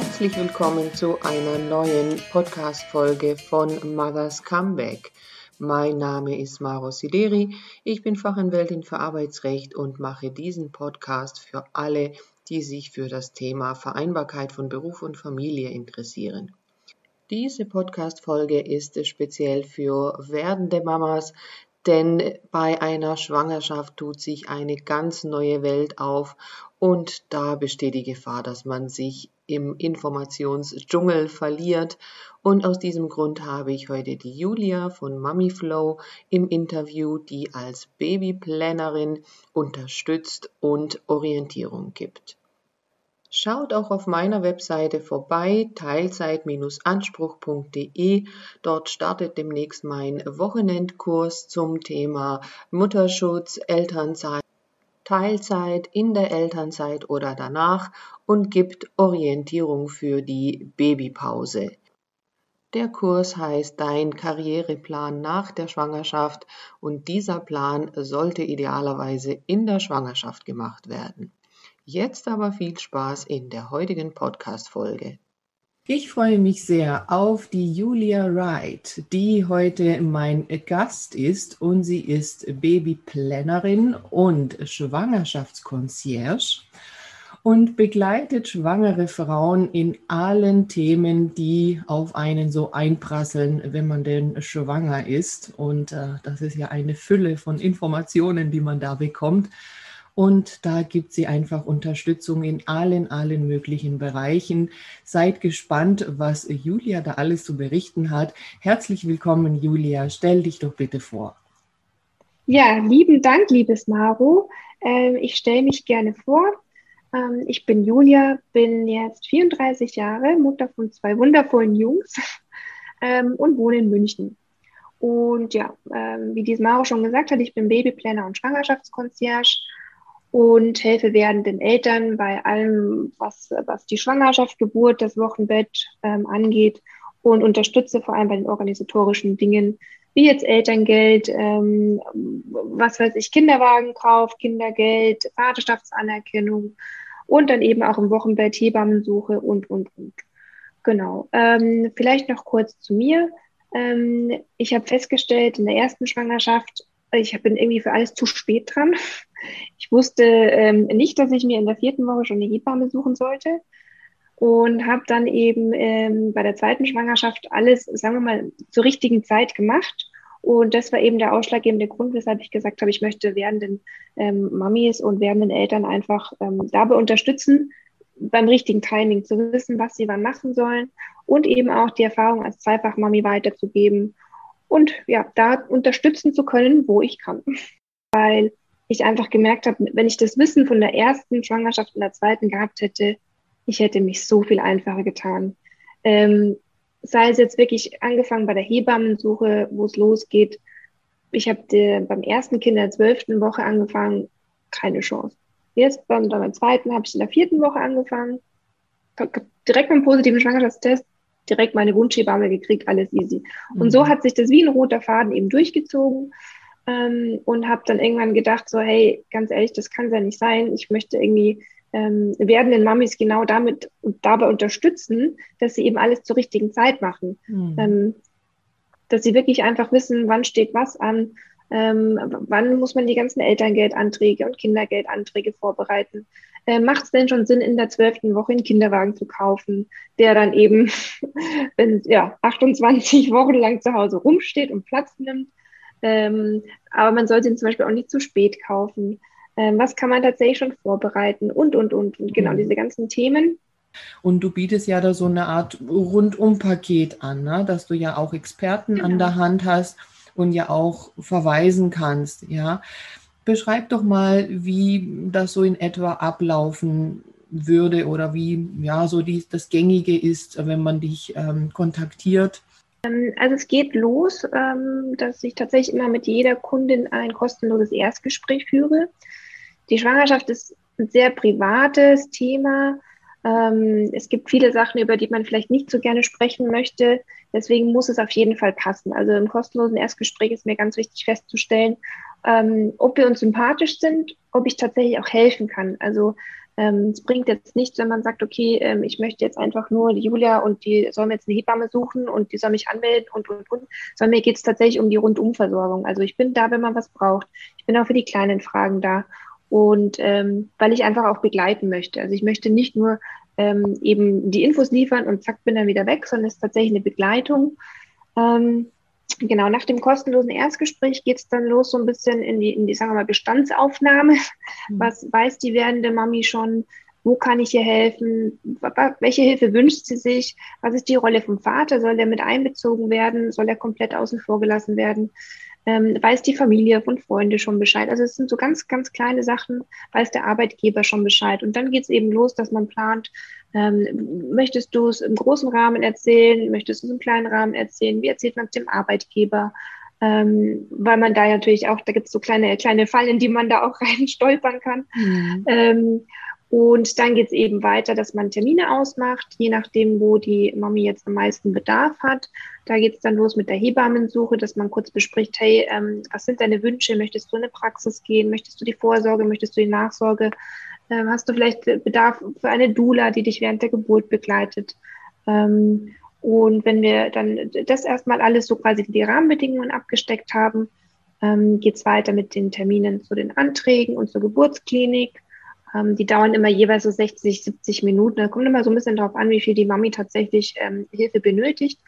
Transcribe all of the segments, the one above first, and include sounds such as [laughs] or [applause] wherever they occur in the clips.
Herzlich willkommen zu einer neuen Podcast-Folge von Mother's Comeback. Mein Name ist Maro Sideri. Ich bin Fachanwältin für Arbeitsrecht und mache diesen Podcast für alle, die sich für das Thema Vereinbarkeit von Beruf und Familie interessieren. Diese Podcast-Folge ist speziell für werdende Mamas, denn bei einer Schwangerschaft tut sich eine ganz neue Welt auf und da besteht die Gefahr, dass man sich im Informationsdschungel verliert. Und aus diesem Grund habe ich heute die Julia von MummyFlow im Interview, die als Babyplannerin unterstützt und Orientierung gibt. Schaut auch auf meiner Webseite vorbei, teilzeit-anspruch.de. Dort startet demnächst mein Wochenendkurs zum Thema Mutterschutz, Elternzeit, Teilzeit, in der Elternzeit oder danach und gibt Orientierung für die Babypause. Der Kurs heißt Dein Karriereplan nach der Schwangerschaft und dieser Plan sollte idealerweise in der Schwangerschaft gemacht werden. Jetzt aber viel Spaß in der heutigen Podcast-Folge. Ich freue mich sehr auf die Julia Wright, die heute mein Gast ist und sie ist Babyplannerin und Schwangerschaftsconcierge und begleitet schwangere Frauen in allen Themen, die auf einen so einprasseln, wenn man denn schwanger ist. Und äh, das ist ja eine Fülle von Informationen, die man da bekommt. Und da gibt sie einfach Unterstützung in allen, allen möglichen Bereichen. Seid gespannt, was Julia da alles zu berichten hat. Herzlich willkommen, Julia. Stell dich doch bitte vor. Ja, lieben Dank, liebes Maro. Ähm, ich stelle mich gerne vor. Ähm, ich bin Julia, bin jetzt 34 Jahre, Mutter von zwei wundervollen Jungs [laughs] ähm, und wohne in München. Und ja, wie dies Maro schon gesagt hat, ich bin Babyplanner und Schwangerschaftskonzierge und helfe werdenden Eltern bei allem, was, was die Schwangerschaft, Geburt, das Wochenbett ähm, angeht und unterstütze vor allem bei den organisatorischen Dingen, wie jetzt Elterngeld, ähm, was weiß ich, Kinderwagenkauf, Kindergeld, Vaterschaftsanerkennung und dann eben auch im Wochenbett Hebammensuche und, und, und. Genau. Ähm, vielleicht noch kurz zu mir. Ähm, ich habe festgestellt, in der ersten Schwangerschaft ich bin irgendwie für alles zu spät dran. Ich wusste ähm, nicht, dass ich mir in der vierten Woche schon eine Hebamme suchen sollte und habe dann eben ähm, bei der zweiten Schwangerschaft alles, sagen wir mal, zur richtigen Zeit gemacht. Und das war eben der ausschlaggebende Grund, weshalb ich gesagt habe, ich möchte werdenden ähm, Mamis und werdenden Eltern einfach ähm, dabei unterstützen, beim richtigen Timing zu wissen, was sie wann machen sollen und eben auch die Erfahrung als Zweifachmami weiterzugeben und ja, da unterstützen zu können, wo ich kann. Weil ich einfach gemerkt habe, wenn ich das Wissen von der ersten Schwangerschaft und der zweiten gehabt hätte, ich hätte mich so viel einfacher getan. Ähm, sei es jetzt wirklich angefangen bei der Hebammensuche, wo es losgeht. Ich habe beim ersten Kind in der zwölften Woche angefangen, keine Chance. Jetzt beim, beim zweiten habe ich in der vierten Woche angefangen, direkt beim positiven Schwangerschaftstest direkt meine Wunschhebamme gekriegt, alles easy. Und mhm. so hat sich das wie ein roter Faden eben durchgezogen ähm, und habe dann irgendwann gedacht, so hey, ganz ehrlich, das kann ja nicht sein. Ich möchte irgendwie ähm, werdenden Mamis genau damit und dabei unterstützen, dass sie eben alles zur richtigen Zeit machen. Mhm. Ähm, dass sie wirklich einfach wissen, wann steht was an, ähm, wann muss man die ganzen Elterngeldanträge und Kindergeldanträge vorbereiten äh, macht es denn schon Sinn, in der zwölften Woche einen Kinderwagen zu kaufen, der dann eben [laughs] wenn, ja, 28 Wochen lang zu Hause rumsteht und Platz nimmt. Ähm, aber man sollte ihn zum Beispiel auch nicht zu spät kaufen. Ähm, was kann man tatsächlich schon vorbereiten und, und, und. Und genau mhm. diese ganzen Themen. Und du bietest ja da so eine Art Rundum-Paket an, ne? dass du ja auch Experten genau. an der Hand hast und ja auch verweisen kannst, ja. Beschreib doch mal, wie das so in etwa ablaufen würde oder wie ja so die, das Gängige ist, wenn man dich ähm, kontaktiert. Ähm, also es geht los, ähm, dass ich tatsächlich immer mit jeder Kundin ein kostenloses Erstgespräch führe. Die Schwangerschaft ist ein sehr privates Thema. Ähm, es gibt viele Sachen, über die man vielleicht nicht so gerne sprechen möchte. Deswegen muss es auf jeden Fall passen. Also im kostenlosen Erstgespräch ist mir ganz wichtig festzustellen, ähm, ob wir uns sympathisch sind, ob ich tatsächlich auch helfen kann. Also Ähm, es bringt jetzt nichts, wenn man sagt, okay, ähm, ich möchte jetzt einfach nur die Julia und die soll mir jetzt eine Hebamme suchen und die soll mich anmelden und, und, und, sondern mir geht es tatsächlich um die Rundumversorgung. Also ich bin da, wenn man was braucht. Ich bin auch für die kleinen Fragen da. Und ähm, weil ich einfach auch begleiten möchte. Also ich möchte nicht nur ähm, eben die Infos liefern und zack, bin dann wieder weg, sondern es ist tatsächlich eine Begleitung. Ähm, genau, nach dem kostenlosen Erstgespräch geht es dann los so ein bisschen in die, in die, sagen wir mal, Bestandsaufnahme. Mhm. Was weiß die werdende Mami schon? Wo kann ich ihr helfen? Welche Hilfe wünscht sie sich? Was ist die Rolle vom Vater? Soll der mit einbezogen werden? Soll er komplett außen vor gelassen werden? Ähm, weiß die Familie und Freunde schon Bescheid. Also es sind so ganz, ganz kleine Sachen, weiß der Arbeitgeber schon Bescheid. Und dann geht es eben los, dass man plant, ähm, möchtest du es im großen Rahmen erzählen, möchtest du es im kleinen Rahmen erzählen, wie erzählt man es dem Arbeitgeber? Ähm, weil man da natürlich auch, da gibt es so kleine, kleine Fallen, die man da auch [laughs] rein stolpern kann. Mhm. Ähm, und dann geht es eben weiter, dass man Termine ausmacht, je nachdem, wo die Mami jetzt am meisten Bedarf hat. Da geht es dann los mit der Hebammensuche, dass man kurz bespricht, hey, ähm, was sind deine Wünsche? Möchtest du in eine Praxis gehen? Möchtest du die Vorsorge? Möchtest du die Nachsorge? Ähm, hast du vielleicht Bedarf für eine Doula, die dich während der Geburt begleitet? Ähm, und wenn wir dann das erstmal alles so quasi die Rahmenbedingungen abgesteckt haben, ähm, geht es weiter mit den Terminen zu den Anträgen und zur Geburtsklinik die dauern immer jeweils so 60, 70 Minuten. Da kommt immer so ein bisschen darauf an, wie viel die Mami tatsächlich ähm, Hilfe benötigt.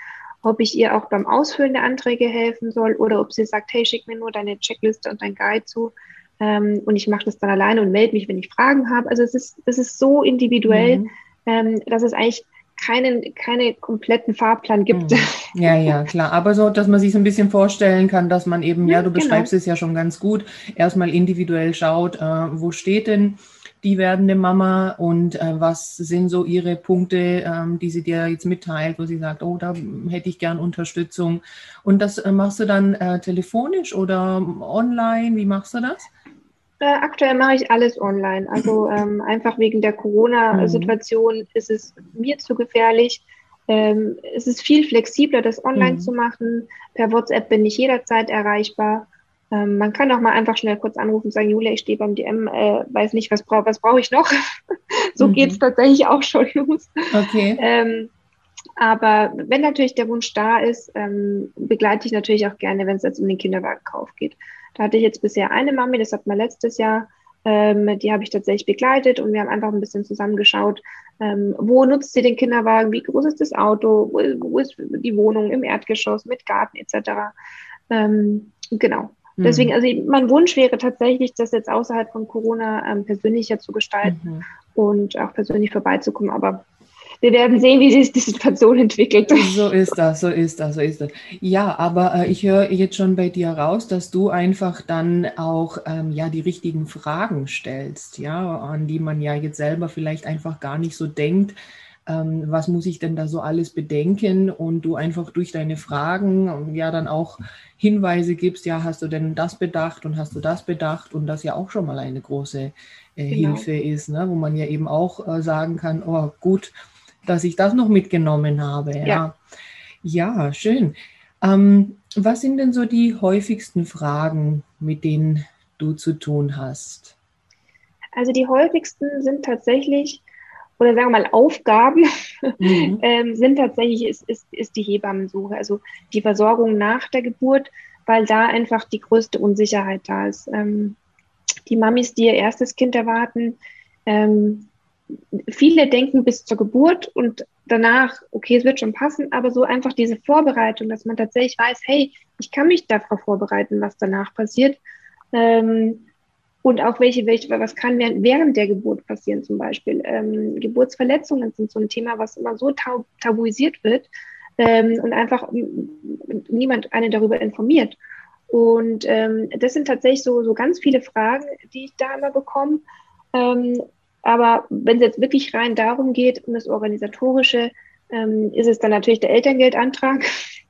Ob ich ihr auch beim Ausfüllen der Anträge helfen soll oder ob sie sagt, hey, schick mir nur deine Checkliste und dein Guide zu. Ähm, und ich mache das dann alleine und melde mich, wenn ich Fragen habe. Also es ist, es ist so individuell, mhm. ähm, dass es eigentlich keinen, keine kompletten Fahrplan gibt. Mhm. Ja, ja, klar. Aber so, dass man sich so ein bisschen vorstellen kann, dass man eben, ja, ja du genau. beschreibst es ja schon ganz gut, erstmal individuell schaut, äh, wo steht denn die werdende Mama und äh, was sind so ihre Punkte, ähm, die sie dir jetzt mitteilt, wo sie sagt, oh, da hätte ich gern Unterstützung. Und das äh, machst du dann äh, telefonisch oder online? Wie machst du das? Äh, aktuell mache ich alles online. Also [laughs] ähm, einfach wegen der Corona-Situation mhm. ist es mir zu gefährlich. Ähm, es ist viel flexibler, das online mhm. zu machen. Per WhatsApp bin ich jederzeit erreichbar. Ähm, man kann auch mal einfach schnell kurz anrufen und sagen, Julia, ich stehe beim DM, äh, weiß nicht, was brauche was brauch ich noch. [laughs] so mhm. geht es tatsächlich auch schon [laughs] los. Okay. Ähm, aber wenn natürlich der Wunsch da ist, ähm, begleite ich natürlich auch gerne, wenn es jetzt um den Kinderwagenkauf geht. Da hatte ich jetzt bisher eine Mami, das hat man letztes Jahr, ähm, die habe ich tatsächlich begleitet und wir haben einfach ein bisschen zusammengeschaut, ähm, wo nutzt sie den Kinderwagen, wie groß ist das Auto, wo, wo ist die Wohnung im Erdgeschoss mit Garten etc. Ähm, genau. Deswegen, mhm. also mein Wunsch wäre tatsächlich, das jetzt außerhalb von Corona ähm, persönlicher zu gestalten mhm. und auch persönlich vorbeizukommen. Aber wir werden sehen, wie sich die Situation entwickelt. [laughs] So ist das, so ist das, so ist das. Ja, aber äh, ich höre jetzt schon bei dir raus, dass du einfach dann auch ähm, ja die richtigen Fragen stellst, ja, an die man ja jetzt selber vielleicht einfach gar nicht so denkt ähm, was muss ich denn da so alles bedenken und du einfach durch deine Fragen ja dann auch Hinweise gibst, ja, hast du denn das bedacht und hast du das bedacht und das ja auch schon mal eine große äh, genau. Hilfe ist, ne? wo man ja eben auch äh, sagen kann, oh gut, dass ich das noch mitgenommen habe. Ja, ja, ja schön. Ähm, was sind denn so die häufigsten Fragen, mit denen du zu tun hast? Also die häufigsten sind tatsächlich, oder sagen wir mal Aufgaben mhm. [laughs] ähm, sind tatsächlich, ist, ist, ist die Hebammensuche, also die Versorgung nach der Geburt, weil da einfach die größte Unsicherheit da ist. Ähm, die Mamis, die ihr erstes Kind erwarten, ähm, viele denken bis zur Geburt und danach, okay, es wird schon passen, aber so einfach diese Vorbereitung, dass man tatsächlich weiß, hey, ich kann mich darauf vorbereiten, was danach passiert. Ähm, und auch welche, welche, was kann während der Geburt passieren zum Beispiel. Ähm, Geburtsverletzungen sind so ein Thema, was immer so tab tabuisiert wird ähm, und einfach niemand einen darüber informiert. Und ähm, das sind tatsächlich so, so ganz viele Fragen, die ich da immer bekomme. Ähm, aber wenn es jetzt wirklich rein darum geht, um das Organisatorische, ähm, ist es dann natürlich der Elterngeldantrag.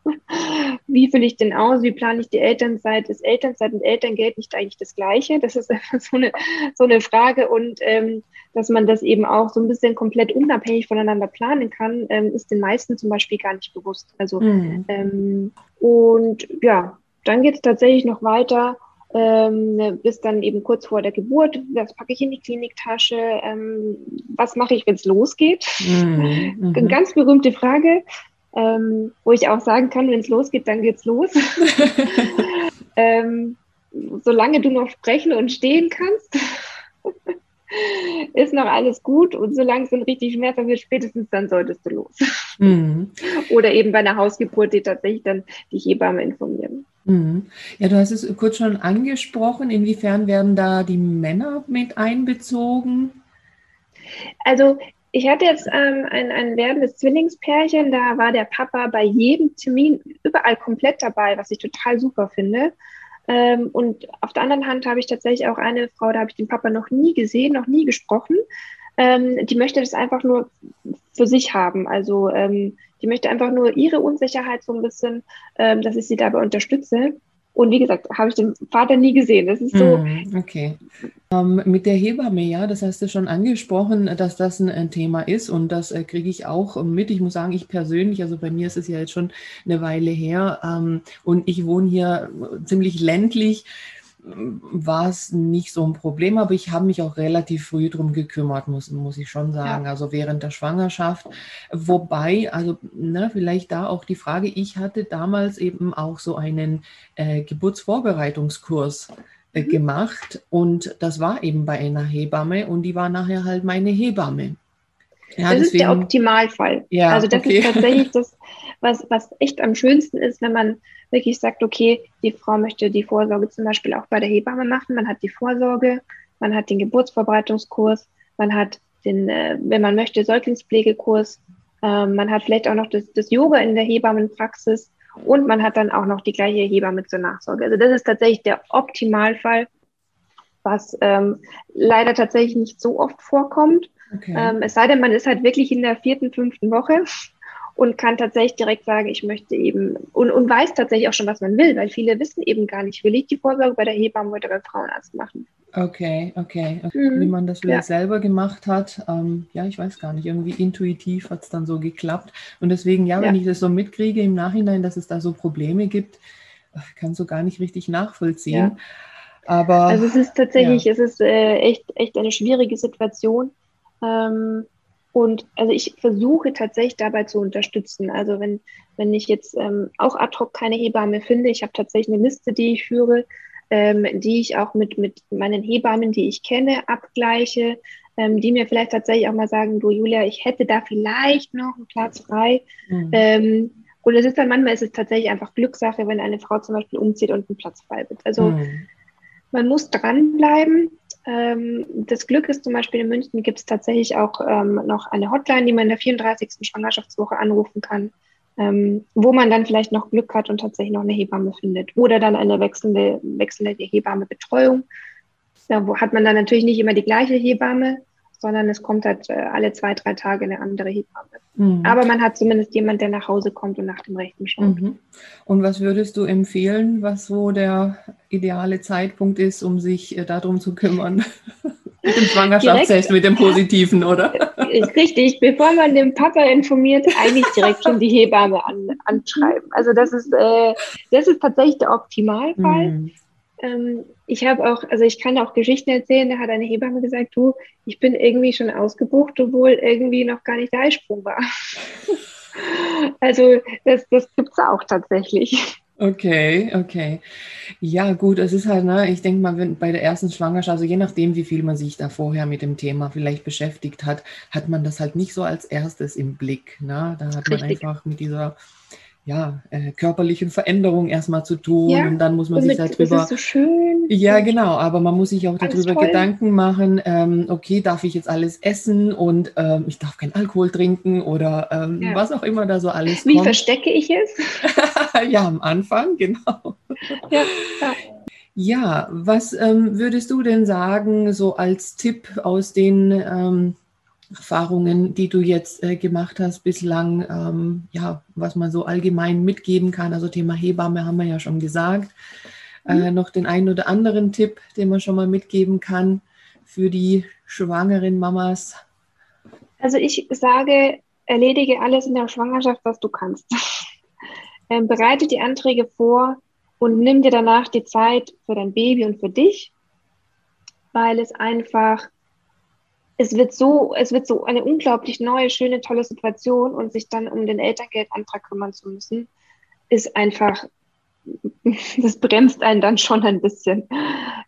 [laughs] Wie fülle ich den aus? Wie plane ich die Elternzeit? Ist Elternzeit und Elterngeld nicht eigentlich das Gleiche? Das ist einfach [laughs] so eine, so eine Frage. Und ähm, dass man das eben auch so ein bisschen komplett unabhängig voneinander planen kann, ähm, ist den meisten zum Beispiel gar nicht bewusst. Also, mhm. ähm, und ja, dann geht es tatsächlich noch weiter ähm, bis dann eben kurz vor der Geburt, was packe ich in die Kliniktasche, ähm, was mache ich, wenn es losgeht? Mhm. Eine ganz berühmte Frage, ähm, wo ich auch sagen kann, wenn es losgeht, dann geht's los. [laughs] ähm, solange du noch sprechen und stehen kannst, ist noch alles gut und solange es dann richtig schmerzhaft wird, spätestens dann solltest du los. Mhm. Oder eben bei einer Hausgeburt, die tatsächlich dann die Hebamme informieren. Mhm. Ja, du hast es kurz schon angesprochen. Inwiefern werden da die Männer mit einbezogen? Also ich hatte jetzt ähm, ein, ein werdendes Zwillingspärchen, da war der Papa bei jedem Termin überall komplett dabei, was ich total super finde. Ähm, und auf der anderen Hand habe ich tatsächlich auch eine Frau, da habe ich den Papa noch nie gesehen, noch nie gesprochen. Ähm, die möchte das einfach nur für sich haben. Also ähm, die möchte einfach nur ihre Unsicherheit so ein bisschen, ähm, dass ich sie dabei unterstütze. Und wie gesagt, habe ich den Vater nie gesehen. Das ist so. Hm, okay. Ähm, mit der Hebamme, ja, das hast du schon angesprochen, dass das ein, ein Thema ist und das äh, kriege ich auch mit. Ich muss sagen, ich persönlich, also bei mir ist es ja jetzt schon eine Weile her ähm, und ich wohne hier ziemlich ländlich war es nicht so ein Problem, aber ich habe mich auch relativ früh drum gekümmert, muss, muss ich schon sagen, ja. also während der Schwangerschaft. Wobei, also ne, vielleicht da auch die Frage, ich hatte damals eben auch so einen äh, Geburtsvorbereitungskurs äh, mhm. gemacht und das war eben bei einer Hebamme und die war nachher halt meine Hebamme. Ja, das deswegen, ist der Optimalfall. Ja, also das okay. ist tatsächlich das, was, was echt am schönsten ist, wenn man wirklich sagt, okay, die Frau möchte die Vorsorge zum Beispiel auch bei der Hebamme machen. Man hat die Vorsorge, man hat den Geburtsvorbereitungskurs, man hat den, äh, wenn man möchte, Säuglingspflegekurs, äh, man hat vielleicht auch noch das, das Yoga in der Hebammenpraxis und man hat dann auch noch die gleiche Hebamme zur Nachsorge. Also das ist tatsächlich der Optimalfall, was ähm, leider tatsächlich nicht so oft vorkommt. Okay. Ähm, es sei denn, man ist halt wirklich in der vierten, fünften Woche und kann tatsächlich direkt sagen, ich möchte eben und, und weiß tatsächlich auch schon, was man will, weil viele wissen eben gar nicht, will ich die Vorsorge bei der Hebamme oder beim Frauenarzt machen. Okay, okay. okay. Mhm. Wie man das vielleicht ja. selber gemacht hat, ähm, ja, ich weiß gar nicht, irgendwie intuitiv hat es dann so geklappt. Und deswegen, ja, wenn ja. ich das so mitkriege im Nachhinein, dass es da so Probleme gibt, kann so gar nicht richtig nachvollziehen. Ja. Aber also es ist tatsächlich, es ist äh, echt, echt eine schwierige Situation. Ähm, und also ich versuche tatsächlich dabei zu unterstützen. Also wenn, wenn ich jetzt ähm, auch ad hoc keine Hebamme finde, ich habe tatsächlich eine Liste, die ich führe, ähm, die ich auch mit, mit meinen Hebammen, die ich kenne, abgleiche, ähm, die mir vielleicht tatsächlich auch mal sagen, du Julia, ich hätte da vielleicht noch einen Platz frei. Mhm. Ähm, und es ist dann manchmal ist es tatsächlich einfach Glückssache, wenn eine Frau zum Beispiel umzieht und ein Platz frei wird. Also mhm. man muss dranbleiben ähm, das Glück ist zum Beispiel in München gibt es tatsächlich auch ähm, noch eine Hotline, die man in der 34. Schwangerschaftswoche anrufen kann, ähm, wo man dann vielleicht noch Glück hat und tatsächlich noch eine Hebamme findet. Oder dann eine wechselnde, wechselnde Hebammebetreuung. Da hat man dann natürlich nicht immer die gleiche Hebamme, sondern es kommt halt äh, alle zwei, drei Tage eine andere Hebamme. Mhm. Aber man hat zumindest jemand, der nach Hause kommt und nach dem Rechten schaut. Mhm. Und was würdest du empfehlen, was so der ideale Zeitpunkt ist, um sich äh, darum zu kümmern? [laughs] mit dem Schwangerschaftstest, mit dem Positiven, oder? Richtig, bevor man den Papa informiert, eigentlich direkt schon die Hebamme an, anschreiben. Also das ist, äh, das ist tatsächlich der Optimalfall. Mhm. Ähm, ich habe auch, also ich kann auch Geschichten erzählen, da hat eine Hebamme gesagt, du, ich bin irgendwie schon ausgebucht, obwohl irgendwie noch gar nicht der Eisprung war. [laughs] also das, das gibt es auch tatsächlich. Okay, okay. Ja, gut, es ist halt, ne, ich denke mal, wenn bei der ersten Schwangerschaft, also je nachdem, wie viel man sich da vorher mit dem Thema vielleicht beschäftigt hat, hat man das halt nicht so als erstes im Blick. Ne? Da hat Richtig. man einfach mit dieser ja, äh, körperlichen Veränderungen erstmal zu tun ja, und dann muss man sich darüber. Das ist so schön. Ja, genau, aber man muss sich auch darüber Gedanken machen, ähm, okay, darf ich jetzt alles essen und ähm, ich darf keinen Alkohol trinken oder ähm, ja. was auch immer da so alles Wie kommt. verstecke ich es? [laughs] ja, am Anfang, [laughs] genau. Ja, ja. ja was ähm, würdest du denn sagen, so als Tipp aus den ähm, Erfahrungen, die du jetzt äh, gemacht hast bislang, ähm, ja, was man so allgemein mitgeben kann. Also Thema Hebamme haben wir ja schon gesagt. Äh, mhm. noch den einen oder anderen Tipp, den man schon mal mitgeben kann für die schwangeren Mamas? Also ich sage, erledige alles in der Schwangerschaft, was du kannst. [laughs] ähm, bereite die Anträge vor, und nimm dir danach die Zeit für dein Baby und für dich, weil es einfach, es wird so, es wird so eine unglaublich neue, schöne, tolle Situation und sich dann um den Elterngeldantrag kümmern zu müssen, ist einfach, [laughs] das bremst einen dann schon ein bisschen.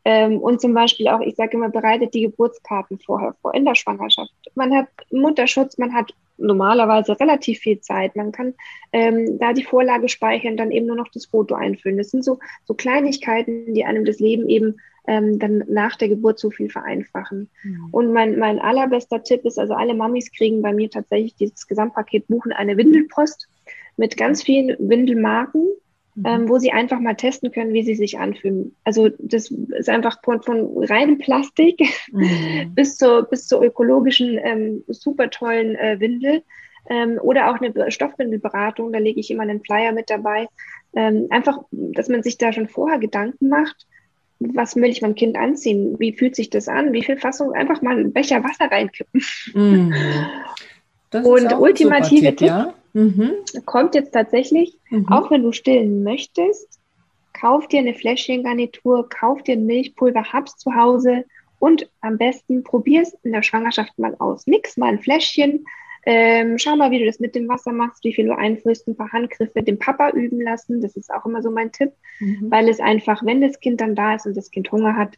Ähm, und zum Beispiel auch, ich sage immer, bereitet die Geburtskarten vorher vor in der Schwangerschaft. Man hat Mutterschutz, man hat normalerweise relativ viel Zeit. Man kann ähm, da die Vorlage speichern, dann eben nur noch das Foto einfüllen. Das sind so, so Kleinigkeiten, die einem das Leben eben ähm, dann nach der Geburt so viel vereinfachen. Mhm. Und mein, mein allerbester Tipp ist, also alle Mamis kriegen bei mir tatsächlich dieses Gesamtpaket buchen eine Windelpost mit ganz vielen Windelmarken mhm. ähm, wo sie einfach mal testen können, wie sie sich anfühlen. Also das ist einfach von, von reinem Plastik mhm. [laughs] bis, zur, bis zur ökologischen, ähm, super tollen äh, Windel. Ähm, oder auch eine Stoffwindelberatung, da lege ich immer einen Flyer mit dabei. Ähm, einfach, dass man sich da schon vorher Gedanken macht, was will ich meinem Kind anziehen? Wie fühlt sich das an? Wie viel Fassung? Einfach mal einen Becher Wasser reinkippen. Mhm. Und ultimative Tipp, ja? Mhm. Kommt jetzt tatsächlich, mhm. auch wenn du stillen möchtest, kauf dir eine Fläschchengarnitur, kauf dir ein Milchpulver, hab's zu Hause und am besten probier es in der Schwangerschaft mal aus. Mix mal ein Fläschchen, ähm, schau mal, wie du das mit dem Wasser machst, wie viel du einführst, ein paar Handgriffe dem Papa üben lassen. Das ist auch immer so mein Tipp, mhm. weil es einfach, wenn das Kind dann da ist und das Kind Hunger hat,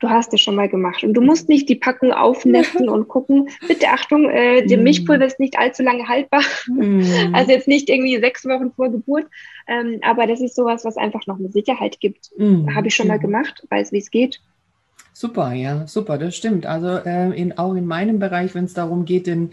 du hast es schon mal gemacht. Und du musst nicht die Packung aufnetzen [laughs] und gucken, bitte Achtung, äh, der mm. Milchpulver ist nicht allzu lange haltbar. Mm. [laughs] Also jetzt nicht irgendwie sechs Wochen vor Geburt. Ähm, aber das ist sowas, was einfach noch eine Sicherheit gibt. Mm. Habe ich schon mal gemacht, weiß, wie es geht. Super, ja, super, das stimmt. Also äh, in, auch in meinem Bereich, wenn es darum geht, den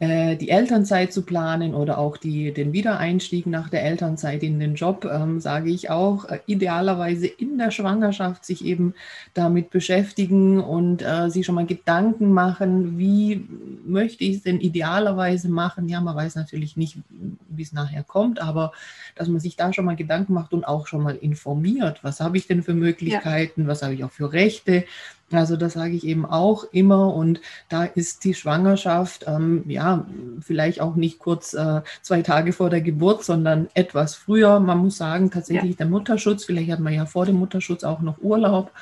äh, die Elternzeit zu planen oder auch die, den Wiedereinstieg nach der Elternzeit in den Job, ähm, sage ich auch, äh, idealerweise in der Schwangerschaft sich eben damit beschäftigen und äh, sich schon mal Gedanken machen, wie möchte ich es denn idealerweise machen. Ja, man weiß natürlich nicht, wie es nachher kommt, aber dass man sich da schon mal Gedanken macht und auch schon mal informiert, was habe ich denn für Möglichkeiten, ja. was habe ich auch für Rechte, also das sage ich eben auch immer und da ist die Schwangerschaft ähm, ja vielleicht auch nicht kurz äh, zwei Tage vor der Geburt, sondern etwas früher. Man muss sagen, tatsächlich ja. der Mutterschutz, vielleicht hat man ja vor dem Mutterschutz auch noch Urlaub,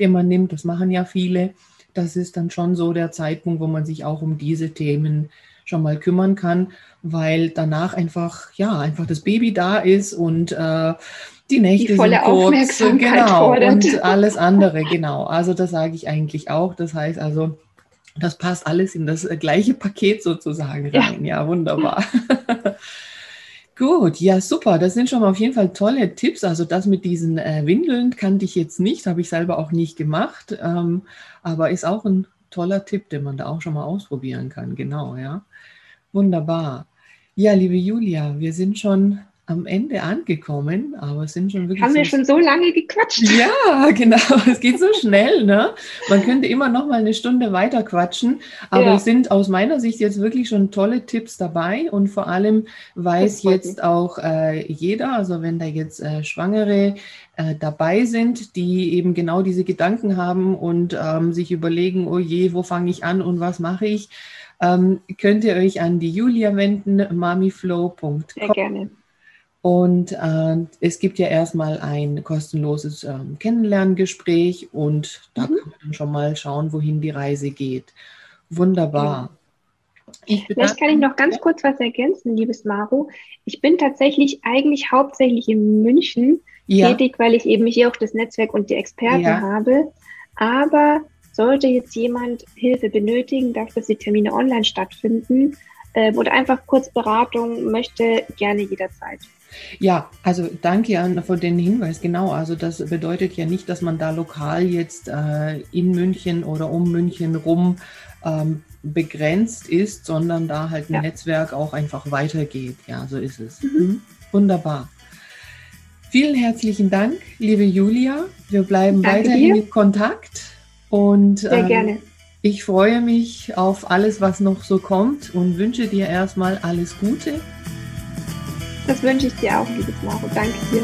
den man nimmt, das machen ja viele. Das ist dann schon so der Zeitpunkt, wo man sich auch um diese Themen schon mal kümmern kann, weil danach einfach, ja, einfach das Baby da ist und äh, die Nächte die volle sind kurz, Aufmerksamkeit genau, fordert. und alles andere, genau. Also das sage ich eigentlich auch. Das heißt also, das passt alles in das gleiche Paket sozusagen rein. Ja, ja wunderbar. [laughs] Gut, ja, super. Das sind schon mal auf jeden Fall tolle Tipps. Also das mit diesen äh, Windeln kannte ich jetzt nicht, habe ich selber auch nicht gemacht. Ähm, aber ist auch ein toller Tipp, den man da auch schon mal ausprobieren kann. Genau, ja. Wunderbar. Ja, liebe Julia, wir sind schon am Ende angekommen, aber sind schon wirklich. Haben wir schon so lange gequatscht? Ja, [laughs] genau. Es geht so schnell, ne? Man könnte immer noch mal eine Stunde weiter quatschen, aber ja. es sind aus meiner Sicht jetzt wirklich schon tolle Tipps dabei und vor allem weiß jetzt mich. auch äh, jeder, also wenn da jetzt äh, Schwangere äh, dabei sind, die eben genau diese Gedanken haben und ähm, sich überlegen, oh je, wo fange ich an und was mache ich, ähm, könnt ihr euch an die Julia wenden, mamiflow.com. Sehr gerne. Und äh, es gibt ja erstmal ein kostenloses ähm, Kennenlerngespräch und da mhm. kann man dann schon mal schauen, wohin die Reise geht. Wunderbar. Vielleicht kann ich noch ganz kurz was ergänzen, liebes Maro. Ich bin tatsächlich eigentlich hauptsächlich in München ja. tätig, weil ich eben hier auch das Netzwerk und die Experten ja. habe. Aber sollte jetzt jemand Hilfe benötigen, darf dass die Termine online stattfinden äh, oder einfach kurz Beratung möchte, gerne jederzeit. Ja, also danke an für den Hinweis. Genau, also das bedeutet ja nicht, dass man da lokal jetzt äh, in München oder um München rum ähm, begrenzt ist, sondern da halt ein ja. Netzwerk auch einfach weitergeht. Ja, so ist es. Mhm. Mhm. Wunderbar. Vielen herzlichen Dank, liebe Julia. Wir bleiben danke weiterhin dir. in Kontakt und Sehr ähm, gerne. ich freue mich auf alles, was noch so kommt und wünsche dir erstmal alles Gute das wünsche ich dir auch, liebes Maro. Danke dir.